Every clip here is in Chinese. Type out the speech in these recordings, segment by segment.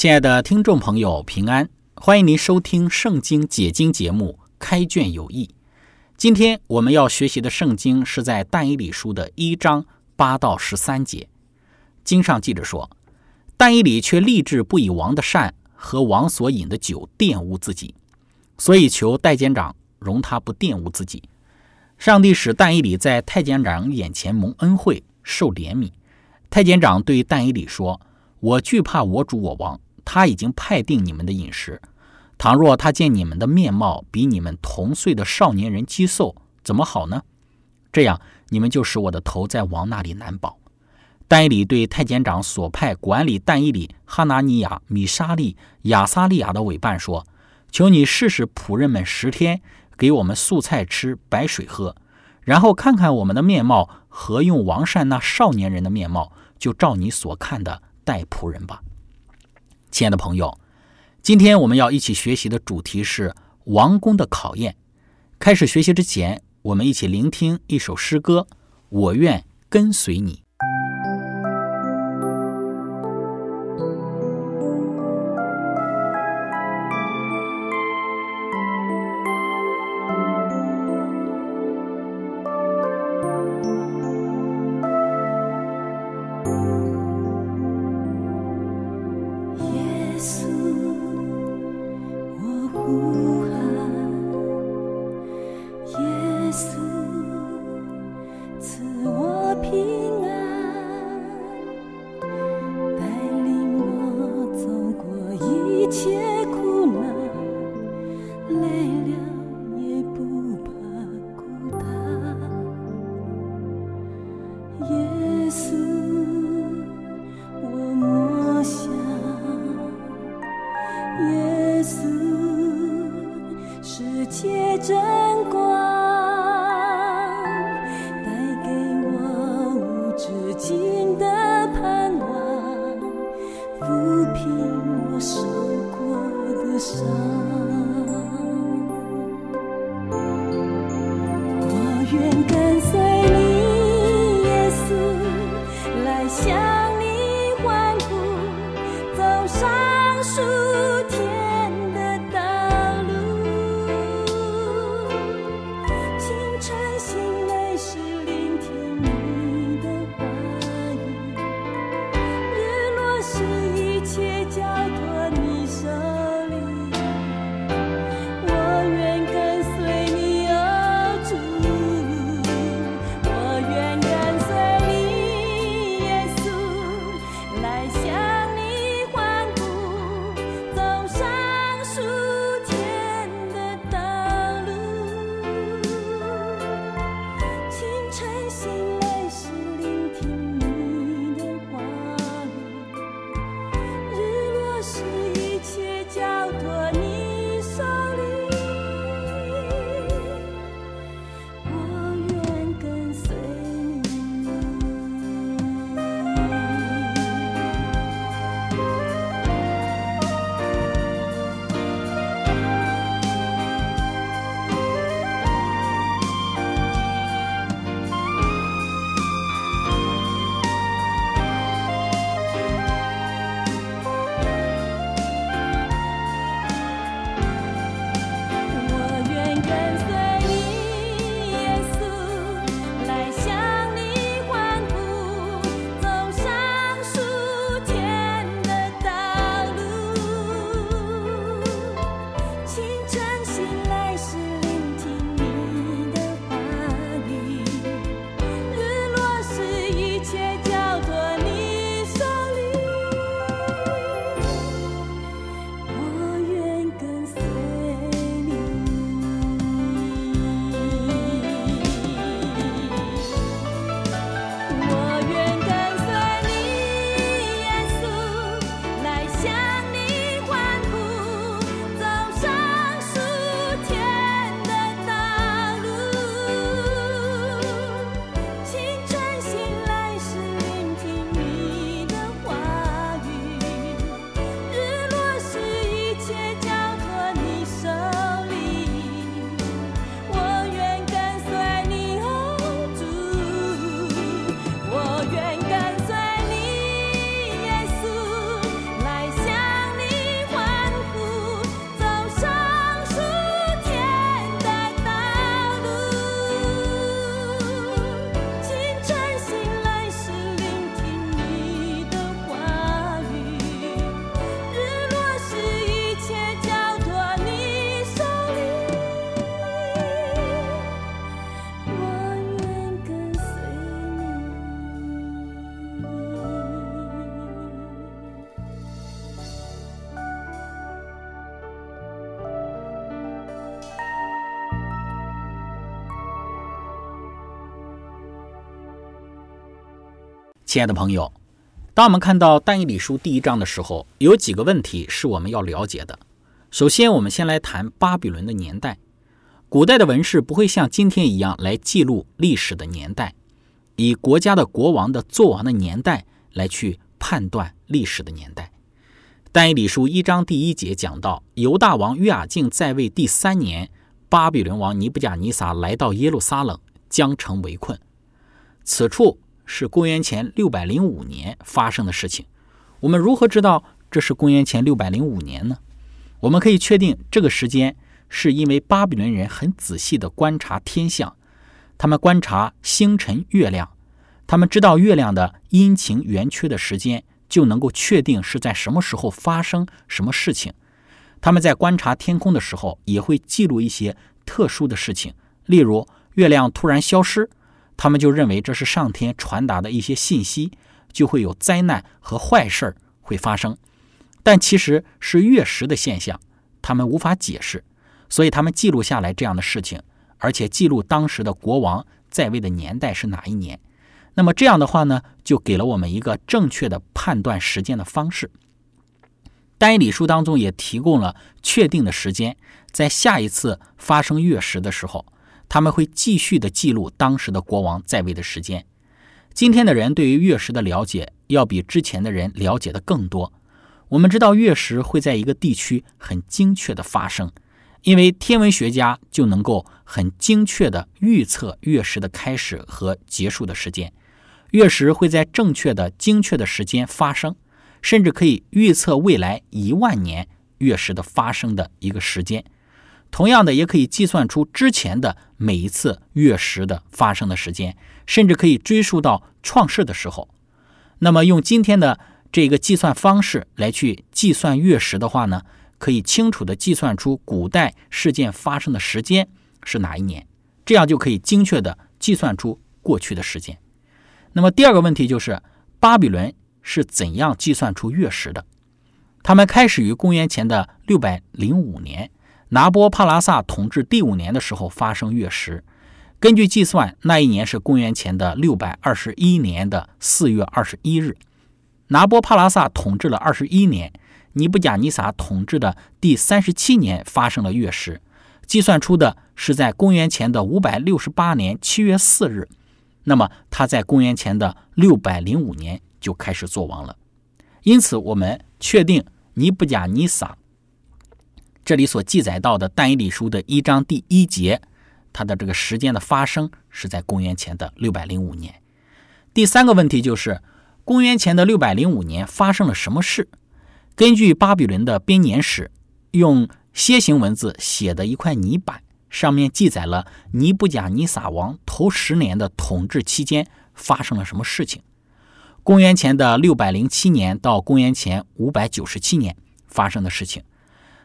亲爱的听众朋友，平安！欢迎您收听《圣经解经》节目《开卷有益》。今天我们要学习的圣经是在但以理书的一章八到十三节。经上记着说，但以理却立志不以王的善和王所饮的酒玷污自己，所以求太监长容他不玷污自己。上帝使但以理在太监长眼前蒙恩惠，受怜悯。太监长对但以理说：“我惧怕我主我王。”他已经派定你们的饮食。倘若他见你们的面貌比你们同岁的少年人肌瘦，怎么好呢？这样，你们就使我的头在王那里难保。但以理对太监长所派管理但以理、哈拿尼亚、米沙利、亚撒利亚的委办说：“求你试试仆人们十天，给我们素菜吃，白水喝，然后看看我们的面貌和用王善那少年人的面貌，就照你所看的待仆人吧。”亲爱的朋友，今天我们要一起学习的主题是王宫的考验。开始学习之前，我们一起聆听一首诗歌：我愿跟随你。赐我平亲爱的朋友，当我们看到但以理书第一章的时候，有几个问题是我们要了解的。首先，我们先来谈巴比伦的年代。古代的文士不会像今天一样来记录历史的年代，以国家的国王的作王的年代来去判断历史的年代。但以理书一章第一节讲到，犹大王约雅敬在位第三年，巴比伦王尼布甲尼撒来到耶路撒冷，将城围困。此处是公元前六百零五年发生的事情。我们如何知道这是公元前六百零五年呢？我们可以确定这个时间，是因为巴比伦人很仔细地观察天象，他们观察星辰、月亮，他们知道月亮的阴晴圆缺的时间。就能够确定是在什么时候发生什么事情。他们在观察天空的时候，也会记录一些特殊的事情，例如月亮突然消失，他们就认为这是上天传达的一些信息，就会有灾难和坏事儿会发生。但其实是月食的现象，他们无法解释，所以他们记录下来这样的事情，而且记录当时的国王在位的年代是哪一年。那么这样的话呢，就给了我们一个正确的判断时间的方式。单一理书当中也提供了确定的时间，在下一次发生月食的时候，他们会继续的记录当时的国王在位的时间。今天的人对于月食的了解要比之前的人了解的更多。我们知道月食会在一个地区很精确的发生，因为天文学家就能够很精确的预测月食的开始和结束的时间。月食会在正确的、精确的时间发生，甚至可以预测未来一万年月食的发生的一个时间。同样的，也可以计算出之前的每一次月食的发生的时间，甚至可以追溯到创世的时候。那么，用今天的这个计算方式来去计算月食的话呢，可以清楚的计算出古代事件发生的时间是哪一年，这样就可以精确的计算出过去的时间。那么第二个问题就是，巴比伦是怎样计算出月食的？他们开始于公元前的六百零五年，拿波帕拉萨统治第五年的时候发生月食。根据计算，那一年是公元前的六百二十一年的四月二十一日。拿波帕拉萨统治了二十一年，尼布甲尼撒统治的第三十七年发生了月食，计算出的是在公元前的五百六十八年七月四日。那么他在公元前的六百零五年就开始做王了，因此我们确定尼布甲尼撒这里所记载到的但以理书的一章第一节，它的这个时间的发生是在公元前的六百零五年。第三个问题就是公元前的六百零五年发生了什么事？根据巴比伦的编年史，用楔形文字写的一块泥板。上面记载了尼布甲尼撒王头十年的统治期间发生了什么事情。公元前的六百零七年到公元前五百九十七年发生的事情。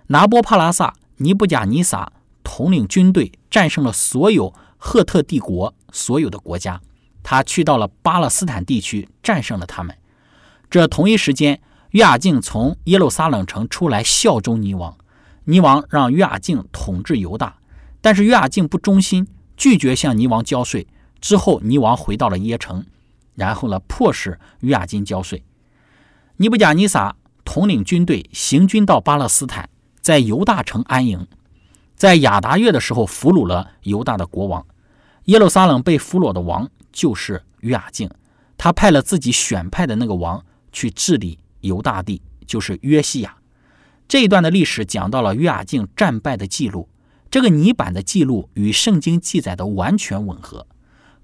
拿波帕拉萨尼布甲尼撒统领军队，战胜了所有赫特帝国所有的国家。他去到了巴勒斯坦地区，战胜了他们。这同一时间，约雅敬从耶路撒冷城出来效忠尼王，尼王让约雅敬统治犹大。但是约雅敬不忠心，拒绝向尼王交税。之后，尼王回到了耶城，然后呢，迫使约雅敬交税。尼布甲尼撒统领军队行军到巴勒斯坦，在犹大城安营。在亚达月的时候，俘虏了犹大的国王。耶路撒冷被俘虏的王就是约雅敬，他派了自己选派的那个王去治理犹大地，就是约西亚。这一段的历史讲到了约雅敬战败的记录。这个泥板的记录与圣经记载的完全吻合，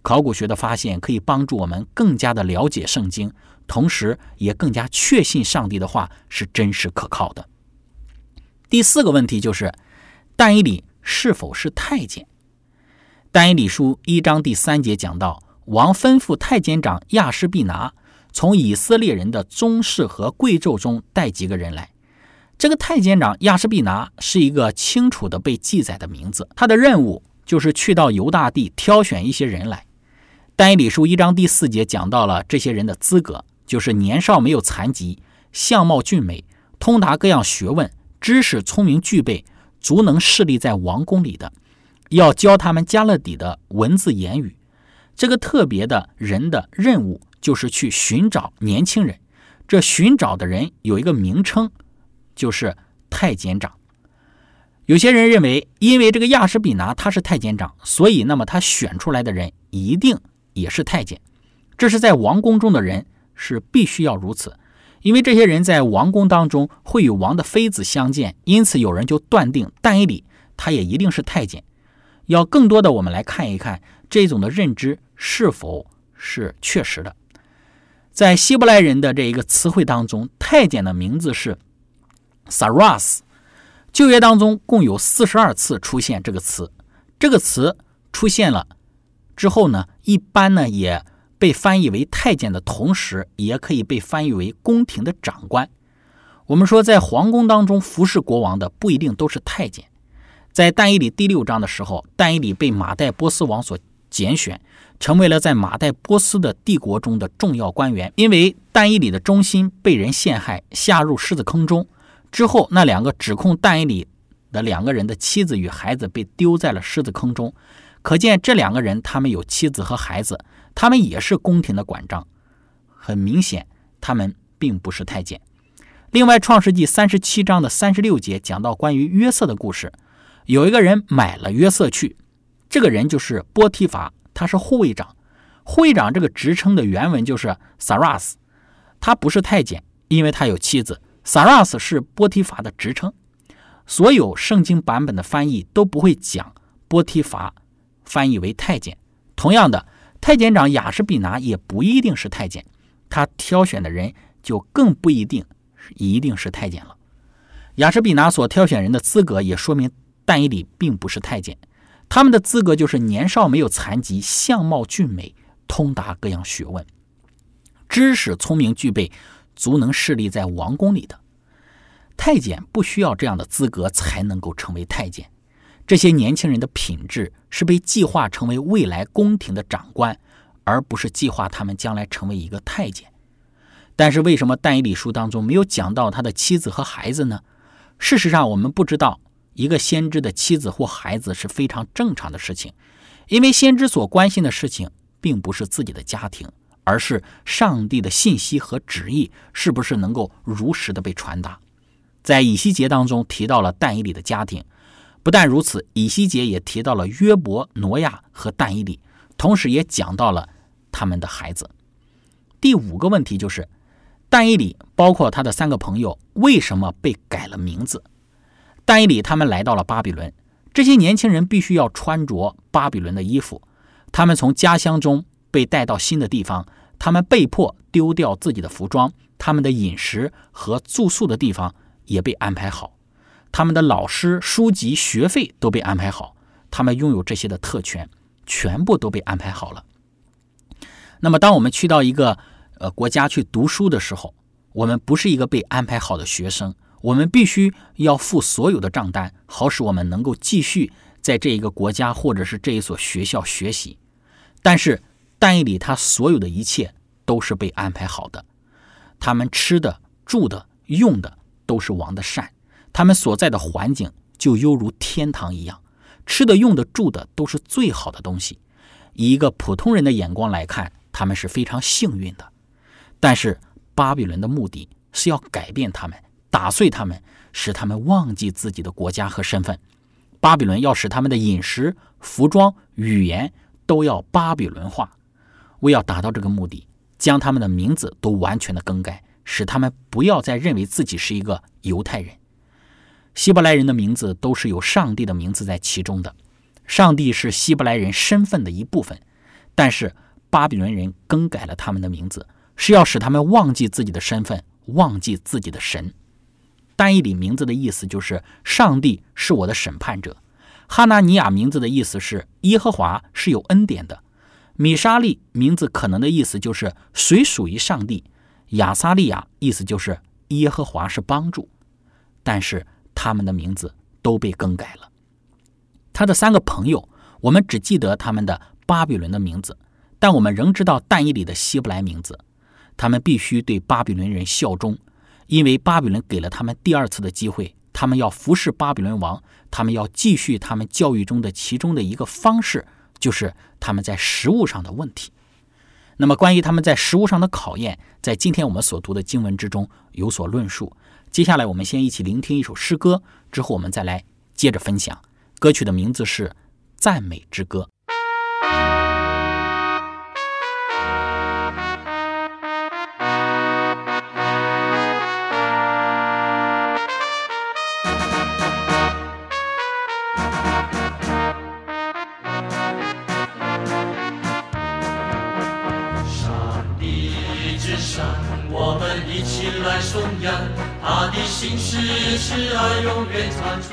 考古学的发现可以帮助我们更加的了解圣经，同时也更加确信上帝的话是真实可靠的。第四个问题就是，但以理是否是太监？但以理书一章第三节讲到，王吩咐太监长亚士必拿从以色列人的宗室和贵胄中带几个人来。这个太监长亚什必拿是一个清楚的被记载的名字，他的任务就是去到犹大地挑选一些人来。但以理书一章第四节讲到了这些人的资格，就是年少没有残疾，相貌俊美，通达各样学问，知识聪明具备，足能侍立在王宫里的，要教他们加勒底的文字言语。这个特别的人的任务就是去寻找年轻人。这寻找的人有一个名称，就是太监长。有些人认为，因为这个亚什比拿他是太监长，所以那么他选出来的人一定也是太监。这是在王宫中的人是必须要如此，因为这些人在王宫当中会与王的妃子相见，因此有人就断定但以理他也一定是太监。要更多的我们来看一看这种的认知是否是确实的。在希伯来人的这一个词汇当中，太监的名字是 Saras。旧约当中共有四十二次出现这个词，这个词出现了之后呢，一般呢也被翻译为太监的同时，也可以被翻译为宫廷的长官。我们说，在皇宫当中服侍国王的不一定都是太监。在但以理第六章的时候，但以理被马代波斯王所拣选。成为了在马代波斯的帝国中的重要官员，因为但以理的忠心被人陷害，下入狮子坑中之后，那两个指控但以理的两个人的妻子与孩子被丢在了狮子坑中，可见这两个人他们有妻子和孩子，他们也是宫廷的管账，很明显他们并不是太监。另外，《创世纪三十七章的三十六节讲到关于约瑟的故事，有一个人买了约瑟去，这个人就是波提法。他是护卫长，护卫长这个职称的原文就是 Saras，他不是太监，因为他有妻子。Saras 是波提法的职称，所有圣经版本的翻译都不会讲波提法翻译为太监。同样的，太监长雅什比拿也不一定是太监，他挑选的人就更不一定一定是太监了。雅什比拿所挑选人的资格也说明但以里并不是太监。他们的资格就是年少没有残疾，相貌俊美，通达各样学问，知识聪明具备，足能侍立在王宫里的太监不需要这样的资格才能够成为太监。这些年轻人的品质是被计划成为未来宫廷的长官，而不是计划他们将来成为一个太监。但是为什么但以理书当中没有讲到他的妻子和孩子呢？事实上，我们不知道。一个先知的妻子或孩子是非常正常的事情，因为先知所关心的事情并不是自己的家庭，而是上帝的信息和旨意是不是能够如实的被传达。在以西结当中提到了但以理的家庭，不但如此，以西结也提到了约伯、挪亚和但以理，同时也讲到了他们的孩子。第五个问题就是，但以理包括他的三个朋友为什么被改了名字？但以理他们来到了巴比伦，这些年轻人必须要穿着巴比伦的衣服。他们从家乡中被带到新的地方，他们被迫丢掉自己的服装，他们的饮食和住宿的地方也被安排好，他们的老师、书籍、学费都被安排好，他们拥有这些的特权，全部都被安排好了。那么，当我们去到一个呃国家去读书的时候，我们不是一个被安排好的学生。我们必须要付所有的账单，好使我们能够继续在这一个国家或者是这一所学校学习。但是，但以里他所有的一切都是被安排好的，他们吃的、住的、用的都是王的善，他们所在的环境就犹如天堂一样，吃的、用的、住的都是最好的东西。以一个普通人的眼光来看，他们是非常幸运的。但是，巴比伦的目的是要改变他们。打碎他们，使他们忘记自己的国家和身份。巴比伦要使他们的饮食、服装、语言都要巴比伦化。为要达到这个目的，将他们的名字都完全的更改，使他们不要再认为自己是一个犹太人。希伯来人的名字都是有上帝的名字在其中的，上帝是希伯来人身份的一部分。但是巴比伦人更改了他们的名字，是要使他们忘记自己的身份，忘记自己的神。但以里名字的意思就是上帝是我的审判者，哈纳尼亚名字的意思是耶和华是有恩典的，米沙利名字可能的意思就是谁属于上帝，亚撒利亚意思就是耶和华是帮助，但是他们的名字都被更改了。他的三个朋友，我们只记得他们的巴比伦的名字，但我们仍知道但以理的希伯来名字，他们必须对巴比伦人效忠。因为巴比伦给了他们第二次的机会，他们要服侍巴比伦王，他们要继续他们教育中的其中的一个方式，就是他们在食物上的问题。那么，关于他们在食物上的考验，在今天我们所读的经文之中有所论述。接下来，我们先一起聆听一首诗歌，之后我们再来接着分享。歌曲的名字是《赞美之歌》。上帝之山，我们一起来颂扬的心事是爱永远长存，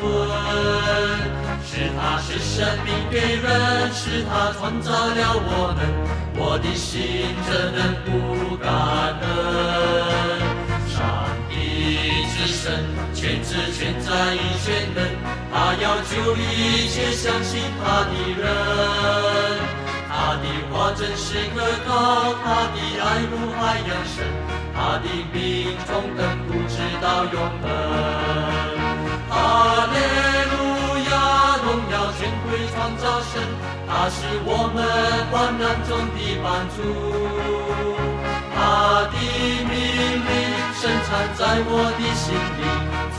是他是生命给人，是他创造了我们，我的心怎能不感恩？上帝之神，全知全在一全能，他要救一切相信他的人，他的话真是可靠，他的爱如海洋深。他的命中等不直到永恒。哈利路亚，荣耀全归创造神，他是我们患难中的帮助。他的命令深藏在我的心里，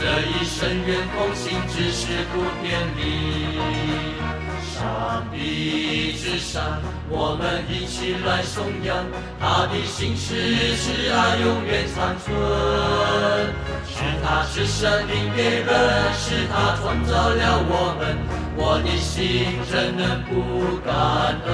这一生愿奉行，只是不偏离。上帝之上，我们一起来颂扬他的心事，是爱永远长存。是他是生命给人，是他创造了我们，我的心怎能不感恩？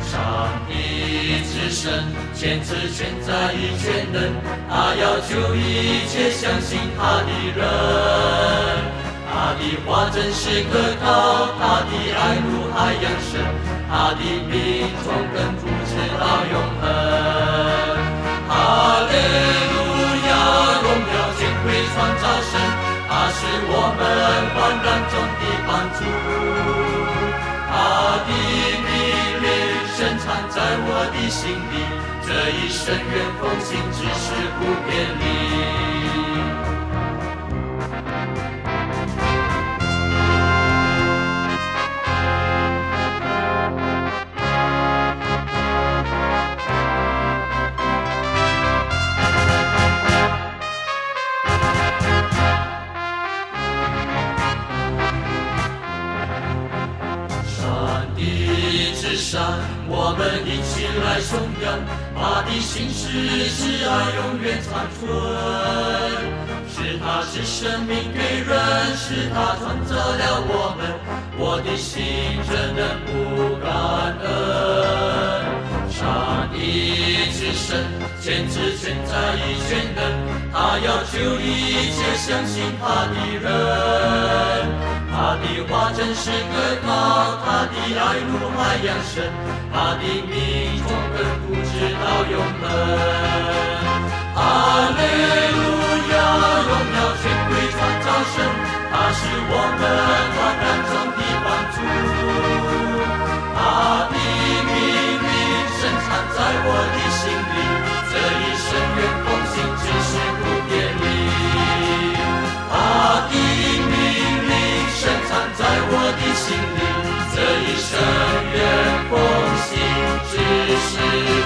上帝之神，全知全在亦全能，他要救一切相信他的人。他的话真是可靠，他的爱如海洋深，他的命从根不直到永恒。哈利路亚，荣耀全归创造神，他是我们患难中的帮助。他的命令深藏在我的心里，这一生愿奉行，只是不偏离。的心事是爱永远长存，是他是生命给人，是他创造了我们，我的心怎能不感恩？上帝之神，全知全在亦全能，他要救一切相信他的人。他的话真是可靠，他的爱如海洋深，他的命从根不直到永恒。哈利路亚，荣耀全归创造神，他是我们患难中的帮助。他的命令深藏在我的心里，这一生愿这一生愿奉行，只是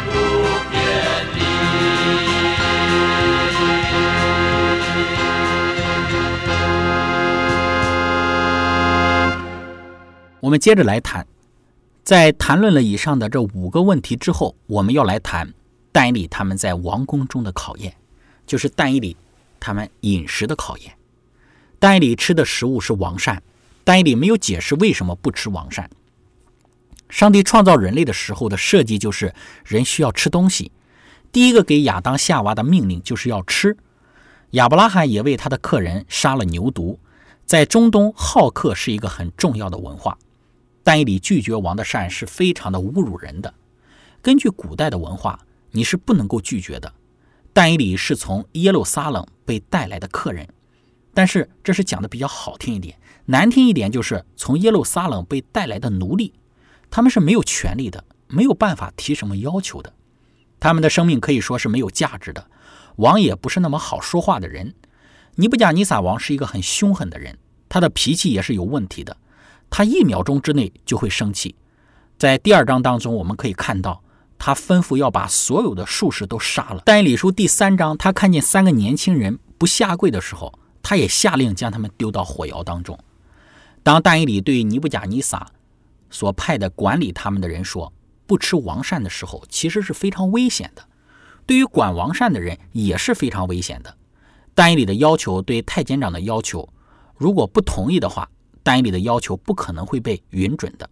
不偏离。我们接着来谈，在谈论了以上的这五个问题之后，我们要来谈戴笠他们在王宫中的考验，就是戴笠他们饮食的考验。戴笠吃的食物是王膳。戴笠没有解释为什么不吃王膳。上帝创造人类的时候的设计就是人需要吃东西。第一个给亚当夏娃的命令就是要吃。亚伯拉罕也为他的客人杀了牛犊。在中东，好客是一个很重要的文化。但以理拒绝王的膳是非常的侮辱人的。根据古代的文化，你是不能够拒绝的。但以理是从耶路撒冷被带来的客人，但是这是讲的比较好听一点。难听一点，就是从耶路撒冷被带来的奴隶，他们是没有权利的，没有办法提什么要求的，他们的生命可以说是没有价值的。王也不是那么好说话的人。尼布甲尼撒王是一个很凶狠的人，他的脾气也是有问题的。他一秒钟之内就会生气。在第二章当中，我们可以看到他吩咐要把所有的术士都杀了。但以理书第三章，他看见三个年轻人不下跪的时候，他也下令将他们丢到火窑当中。当但以理对尼布甲尼撒所派的管理他们的人说不吃王膳的时候，其实是非常危险的。对于管王膳的人也是非常危险的。但以理的要求对太监长的要求，如果不同意的话，但以理的要求不可能会被允准的。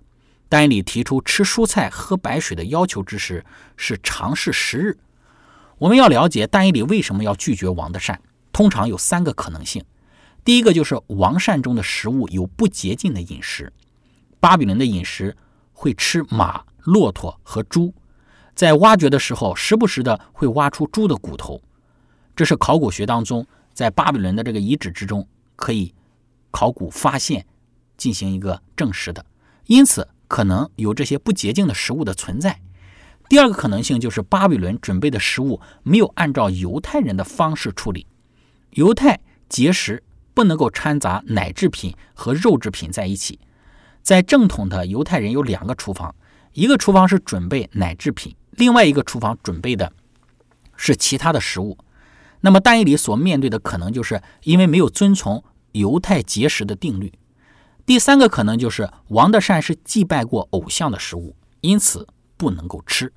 但以理提出吃蔬菜、喝白水的要求之时，是尝试十日。我们要了解但以理为什么要拒绝王的膳，通常有三个可能性。第一个就是王膳中的食物有不洁净的饮食。巴比伦的饮食会吃马、骆驼和猪，在挖掘的时候，时不时的会挖出猪的骨头。这是考古学当中在巴比伦的这个遗址之中可以考古发现、进行一个证实的。因此，可能有这些不洁净的食物的存在。第二个可能性就是巴比伦准备的食物没有按照犹太人的方式处理。犹太节食。不能够掺杂奶制品和肉制品在一起。在正统的犹太人有两个厨房，一个厨房是准备奶制品，另外一个厨房准备的是其他的食物。那么但以理所面对的可能就是因为没有遵从犹太节食的定律。第三个可能就是王的膳是祭拜过偶像的食物，因此不能够吃。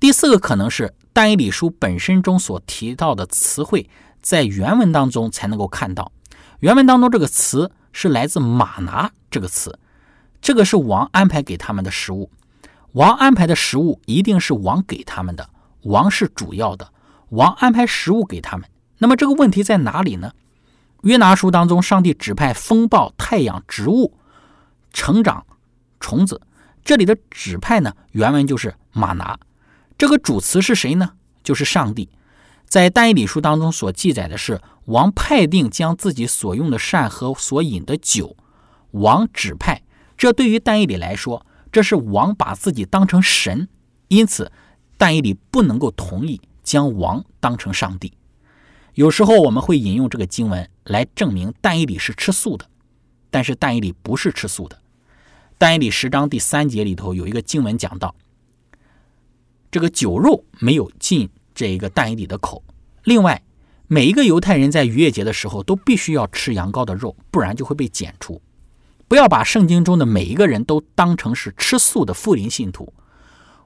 第四个可能是但以理书本身中所提到的词汇在原文当中才能够看到。原文当中这个词是来自“马拿”这个词，这个是王安排给他们的食物。王安排的食物一定是王给他们的，王是主要的，王安排食物给他们。那么这个问题在哪里呢？约拿书当中，上帝指派风暴、太阳、植物成长、虫子，这里的指派呢，原文就是“马拿”。这个主词是谁呢？就是上帝。在但以理书当中所记载的是，王派定将自己所用的膳和所饮的酒，王指派。这对于但以理来说，这是王把自己当成神，因此但以理不能够同意将王当成上帝。有时候我们会引用这个经文来证明但以理是吃素的，但是但以理不是吃素的。但以理十章第三节里头有一个经文讲到，这个酒肉没有进。这一个但以理的口。另外，每一个犹太人在逾越节的时候都必须要吃羊羔的肉，不然就会被剪除。不要把圣经中的每一个人都当成是吃素的富林信徒。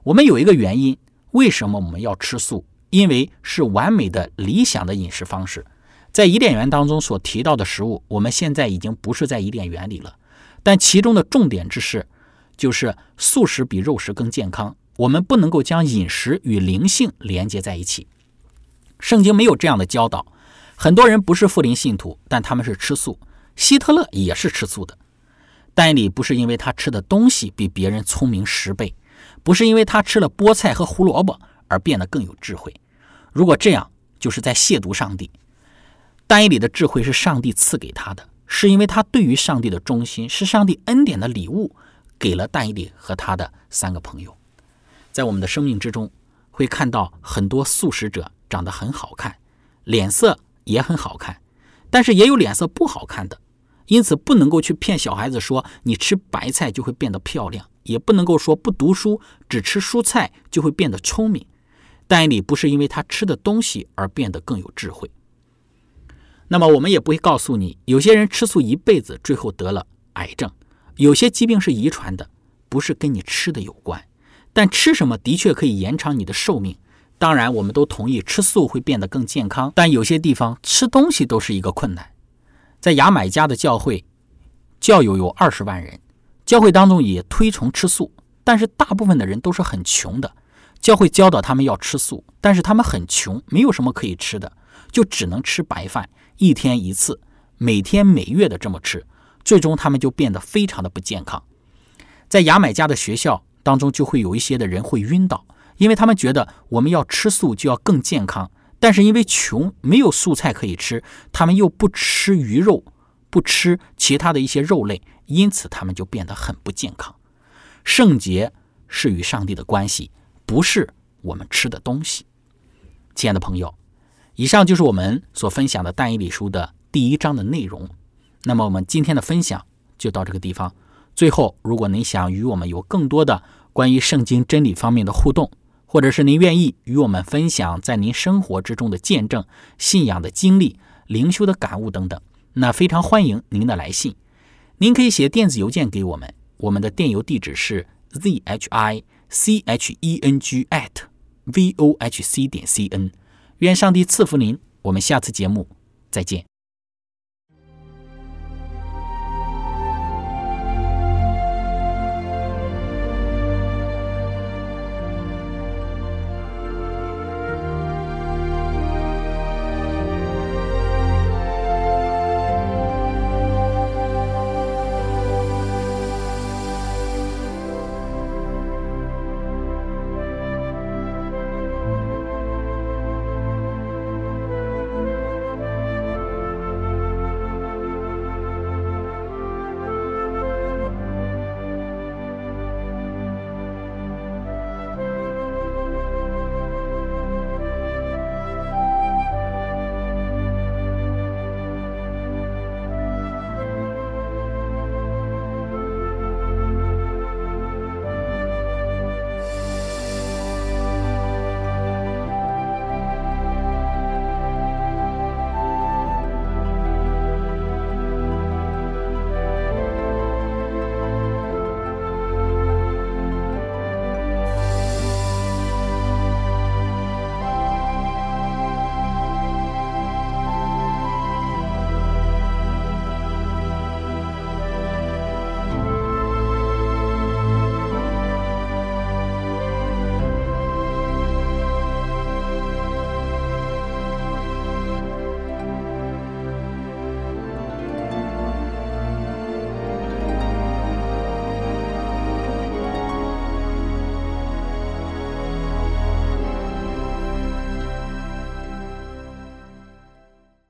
我们有一个原因，为什么我们要吃素？因为是完美的理想的饮食方式。在伊甸园当中所提到的食物，我们现在已经不是在伊甸园里了。但其中的重点之事，就是素食比肉食更健康。我们不能够将饮食与灵性连接在一起，圣经没有这样的教导。很多人不是富林信徒，但他们是吃素。希特勒也是吃素的。但里不是因为他吃的东西比别人聪明十倍，不是因为他吃了菠菜和胡萝卜而变得更有智慧。如果这样，就是在亵渎上帝。但以里的智慧是上帝赐给他的，是因为他对于上帝的忠心，是上帝恩典的礼物，给了但以里和他的三个朋友。在我们的生命之中，会看到很多素食者长得很好看，脸色也很好看，但是也有脸色不好看的。因此，不能够去骗小孩子说你吃白菜就会变得漂亮，也不能够说不读书只吃蔬菜就会变得聪明。但你不是因为他吃的东西而变得更有智慧。那么，我们也不会告诉你，有些人吃素一辈子，最后得了癌症。有些疾病是遗传的，不是跟你吃的有关。但吃什么的确可以延长你的寿命。当然，我们都同意吃素会变得更健康。但有些地方吃东西都是一个困难。在牙买加的教会，教友有二十万人，教会当中也推崇吃素，但是大部分的人都是很穷的。教会教导他们要吃素，但是他们很穷，没有什么可以吃的，就只能吃白饭，一天一次，每天每月的这么吃，最终他们就变得非常的不健康。在牙买加的学校。当中就会有一些的人会晕倒，因为他们觉得我们要吃素就要更健康，但是因为穷没有素菜可以吃，他们又不吃鱼肉，不吃其他的一些肉类，因此他们就变得很不健康。圣洁是与上帝的关系，不是我们吃的东西。亲爱的朋友，以上就是我们所分享的但以理书的第一章的内容。那么我们今天的分享就到这个地方。最后，如果您想与我们有更多的关于圣经真理方面的互动，或者是您愿意与我们分享在您生活之中的见证、信仰的经历、灵修的感悟等等，那非常欢迎您的来信。您可以写电子邮件给我们，我们的电邮地址是 z h i c h e n g at v o h c 点 c n。愿上帝赐福您，我们下次节目再见。